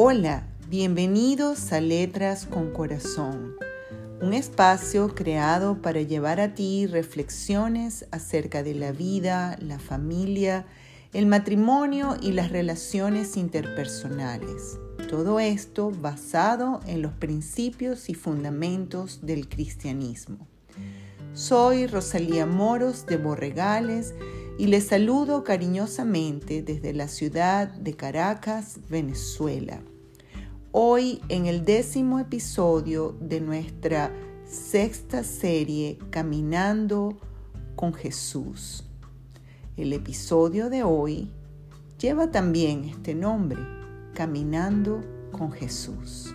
Hola, bienvenidos a Letras con Corazón, un espacio creado para llevar a ti reflexiones acerca de la vida, la familia, el matrimonio y las relaciones interpersonales. Todo esto basado en los principios y fundamentos del cristianismo. Soy Rosalía Moros de Borregales y les saludo cariñosamente desde la ciudad de Caracas, Venezuela. Hoy en el décimo episodio de nuestra sexta serie Caminando con Jesús. El episodio de hoy lleva también este nombre, Caminando con Jesús.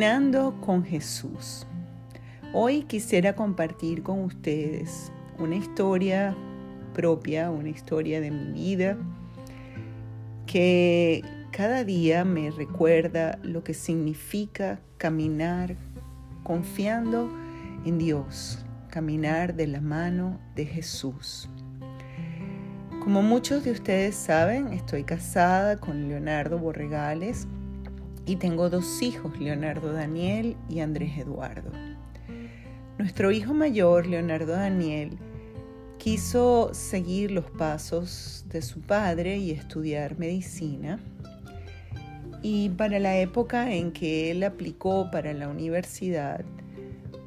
Caminando con Jesús. Hoy quisiera compartir con ustedes una historia propia, una historia de mi vida que cada día me recuerda lo que significa caminar confiando en Dios, caminar de la mano de Jesús. Como muchos de ustedes saben, estoy casada con Leonardo Borregales, y tengo dos hijos, Leonardo Daniel y Andrés Eduardo. Nuestro hijo mayor, Leonardo Daniel, quiso seguir los pasos de su padre y estudiar medicina. Y para la época en que él aplicó para la universidad,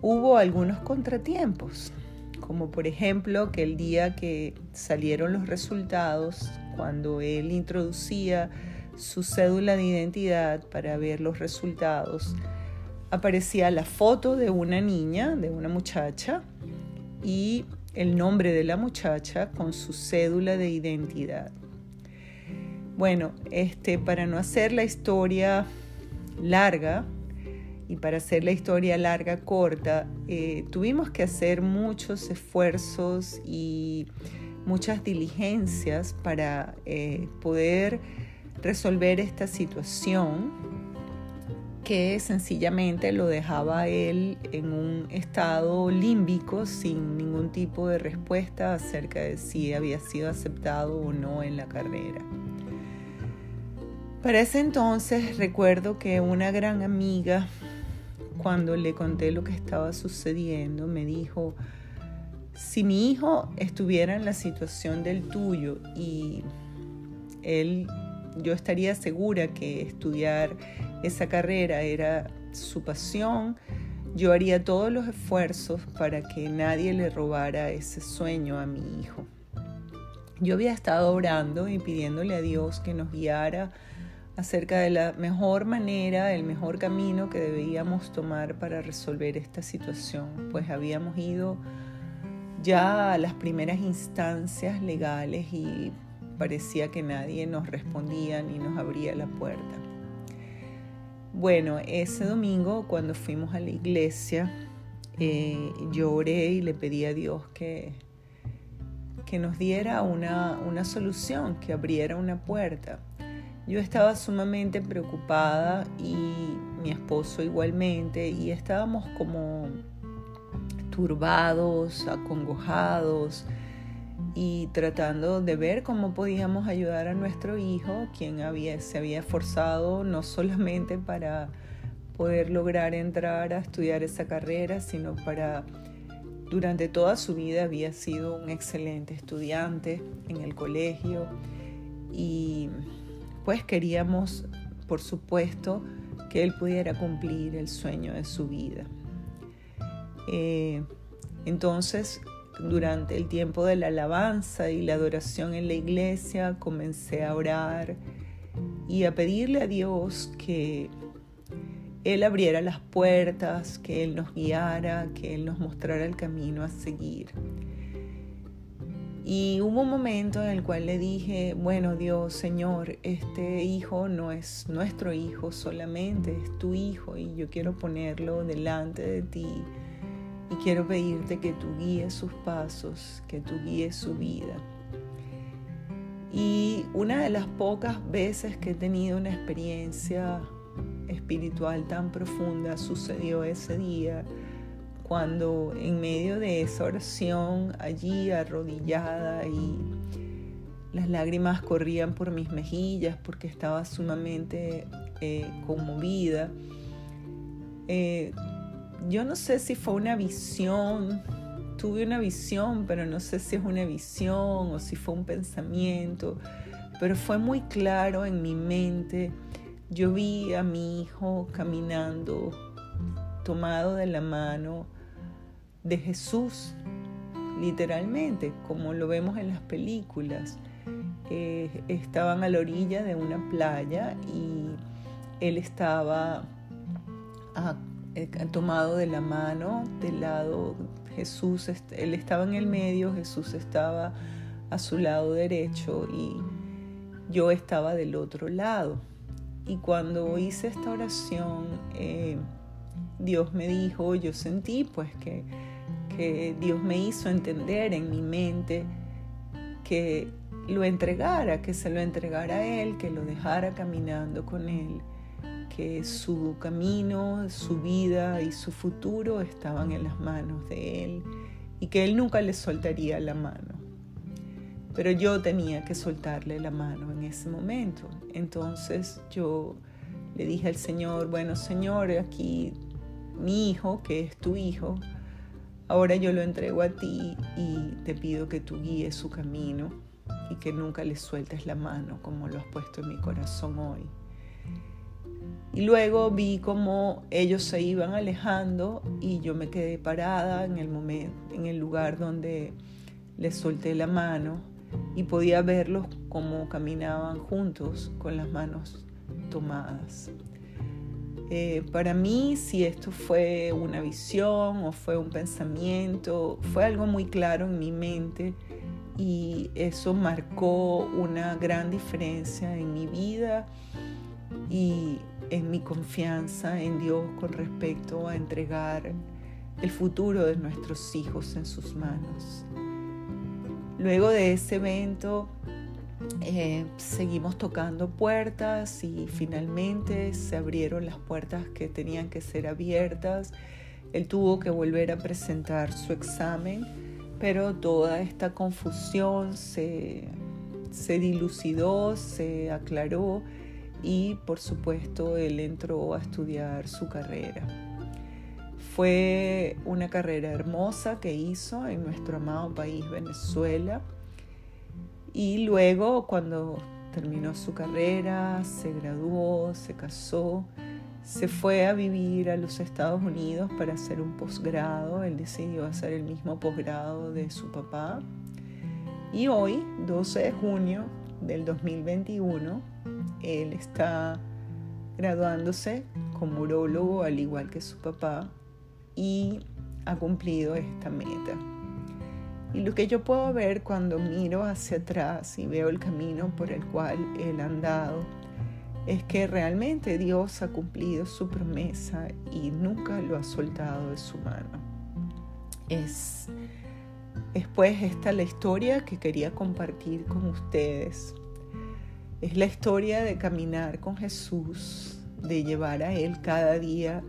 hubo algunos contratiempos, como por ejemplo que el día que salieron los resultados, cuando él introducía su cédula de identidad para ver los resultados, aparecía la foto de una niña, de una muchacha, y el nombre de la muchacha con su cédula de identidad. Bueno, este, para no hacer la historia larga y para hacer la historia larga corta, eh, tuvimos que hacer muchos esfuerzos y muchas diligencias para eh, poder resolver esta situación que sencillamente lo dejaba él en un estado límbico sin ningún tipo de respuesta acerca de si había sido aceptado o no en la carrera. Para ese entonces recuerdo que una gran amiga, cuando le conté lo que estaba sucediendo, me dijo, si mi hijo estuviera en la situación del tuyo y él yo estaría segura que estudiar esa carrera era su pasión. Yo haría todos los esfuerzos para que nadie le robara ese sueño a mi hijo. Yo había estado orando y pidiéndole a Dios que nos guiara acerca de la mejor manera, el mejor camino que debíamos tomar para resolver esta situación, pues habíamos ido ya a las primeras instancias legales y parecía que nadie nos respondía ni nos abría la puerta. Bueno, ese domingo cuando fuimos a la iglesia, eh, lloré y le pedí a Dios que, que nos diera una, una solución, que abriera una puerta. Yo estaba sumamente preocupada y mi esposo igualmente y estábamos como turbados, acongojados, y tratando de ver cómo podíamos ayudar a nuestro hijo, quien había, se había esforzado no solamente para poder lograr entrar a estudiar esa carrera, sino para durante toda su vida había sido un excelente estudiante en el colegio y pues queríamos, por supuesto, que él pudiera cumplir el sueño de su vida. Eh, entonces durante el tiempo de la alabanza y la adoración en la iglesia comencé a orar y a pedirle a Dios que Él abriera las puertas, que Él nos guiara, que Él nos mostrara el camino a seguir. Y hubo un momento en el cual le dije, bueno Dios, Señor, este hijo no es nuestro hijo solamente, es tu hijo y yo quiero ponerlo delante de ti y quiero pedirte que tú guíes sus pasos, que tú guíes su vida. Y una de las pocas veces que he tenido una experiencia espiritual tan profunda sucedió ese día cuando en medio de esa oración allí arrodillada y las lágrimas corrían por mis mejillas porque estaba sumamente eh, conmovida. Eh, yo no sé si fue una visión, tuve una visión, pero no sé si es una visión o si fue un pensamiento, pero fue muy claro en mi mente. Yo vi a mi hijo caminando, tomado de la mano de Jesús, literalmente, como lo vemos en las películas. Eh, estaban a la orilla de una playa y él estaba a eh, tomado de la mano, del lado Jesús, él estaba en el medio, Jesús estaba a su lado derecho y yo estaba del otro lado. Y cuando hice esta oración, eh, Dios me dijo, yo sentí pues que, que Dios me hizo entender en mi mente que lo entregara, que se lo entregara a Él, que lo dejara caminando con Él que su camino, su vida y su futuro estaban en las manos de Él y que Él nunca le soltaría la mano. Pero yo tenía que soltarle la mano en ese momento. Entonces yo le dije al Señor, bueno Señor, aquí mi hijo, que es tu hijo, ahora yo lo entrego a ti y te pido que tú guíes su camino y que nunca le sueltes la mano como lo has puesto en mi corazón hoy. Y luego vi cómo ellos se iban alejando y yo me quedé parada en el momento, en el lugar donde les solté la mano y podía verlos cómo caminaban juntos con las manos tomadas. Eh, para mí, si esto fue una visión o fue un pensamiento, fue algo muy claro en mi mente y eso marcó una gran diferencia en mi vida y en mi confianza en Dios con respecto a entregar el futuro de nuestros hijos en sus manos. Luego de ese evento eh, seguimos tocando puertas y finalmente se abrieron las puertas que tenían que ser abiertas. Él tuvo que volver a presentar su examen, pero toda esta confusión se, se dilucidó, se aclaró y por supuesto él entró a estudiar su carrera. Fue una carrera hermosa que hizo en nuestro amado país Venezuela y luego cuando terminó su carrera, se graduó, se casó, se fue a vivir a los Estados Unidos para hacer un posgrado. Él decidió hacer el mismo posgrado de su papá. Y hoy, 12 de junio del 2021, él está graduándose como urólogo al igual que su papá y ha cumplido esta meta. Y lo que yo puedo ver cuando miro hacia atrás y veo el camino por el cual él ha andado, es que realmente Dios ha cumplido su promesa y nunca lo ha soltado de su mano. Es, es pues esta la historia que quería compartir con ustedes es la historia de caminar con Jesús, de llevar a Él cada día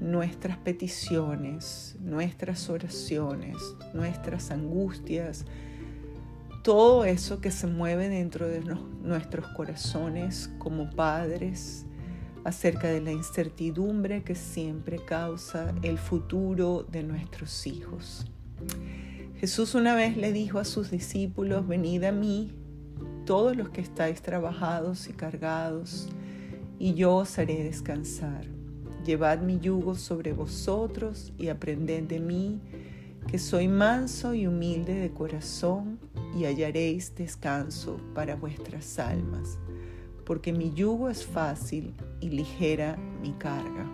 nuestras peticiones, nuestras oraciones, nuestras angustias, todo eso que se mueve dentro de nuestros corazones como padres acerca de la incertidumbre que siempre causa el futuro de nuestros hijos. Jesús una vez le dijo a sus discípulos, venid a mí todos los que estáis trabajados y cargados, y yo os haré descansar. Llevad mi yugo sobre vosotros y aprended de mí, que soy manso y humilde de corazón, y hallaréis descanso para vuestras almas, porque mi yugo es fácil y ligera mi carga.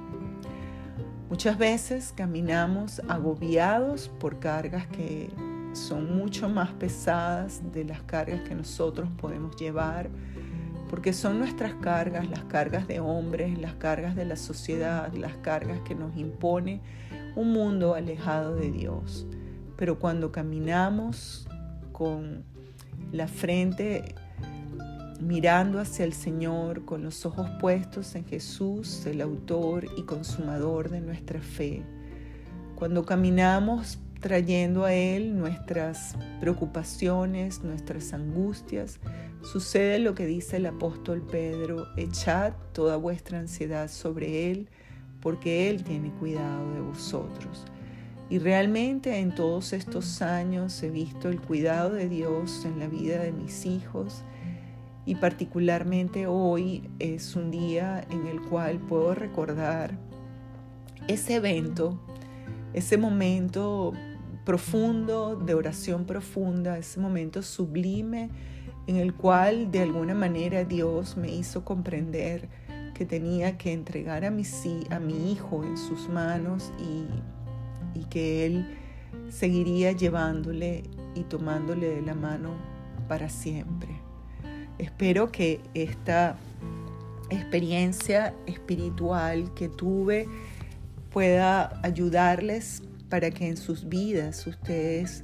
Muchas veces caminamos agobiados por cargas que son mucho más pesadas de las cargas que nosotros podemos llevar, porque son nuestras cargas, las cargas de hombres, las cargas de la sociedad, las cargas que nos impone un mundo alejado de Dios. Pero cuando caminamos con la frente mirando hacia el Señor con los ojos puestos en Jesús, el autor y consumador de nuestra fe. Cuando caminamos trayendo a Él nuestras preocupaciones, nuestras angustias, sucede lo que dice el apóstol Pedro, echad toda vuestra ansiedad sobre Él, porque Él tiene cuidado de vosotros. Y realmente en todos estos años he visto el cuidado de Dios en la vida de mis hijos y particularmente hoy es un día en el cual puedo recordar ese evento, ese momento profundo de oración profunda, ese momento sublime en el cual de alguna manera Dios me hizo comprender que tenía que entregar a mi, a mi hijo en sus manos y, y que Él seguiría llevándole y tomándole de la mano para siempre. Espero que esta experiencia espiritual que tuve pueda ayudarles para que en sus vidas ustedes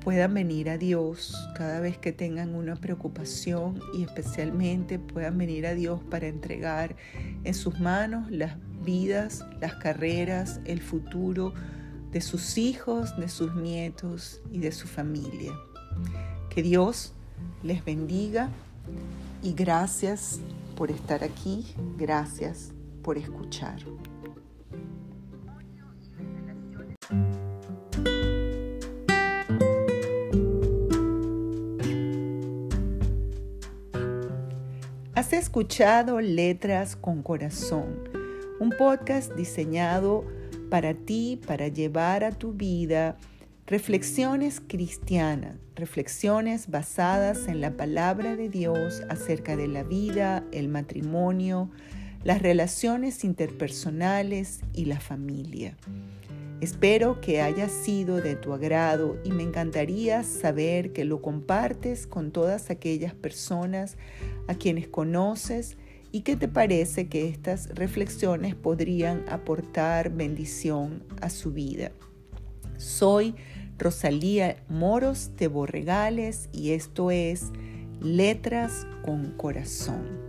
puedan venir a Dios cada vez que tengan una preocupación y especialmente puedan venir a Dios para entregar en sus manos las vidas, las carreras, el futuro de sus hijos, de sus nietos y de su familia. Que Dios les bendiga y gracias por estar aquí, gracias por escuchar. Has escuchado Letras con Corazón, un podcast diseñado para ti, para llevar a tu vida reflexiones cristianas, reflexiones basadas en la palabra de Dios acerca de la vida, el matrimonio, las relaciones interpersonales y la familia. Espero que haya sido de tu agrado y me encantaría saber que lo compartes con todas aquellas personas a quienes conoces y qué te parece que estas reflexiones podrían aportar bendición a su vida. Soy Rosalía Moros de Borregales y esto es Letras con Corazón.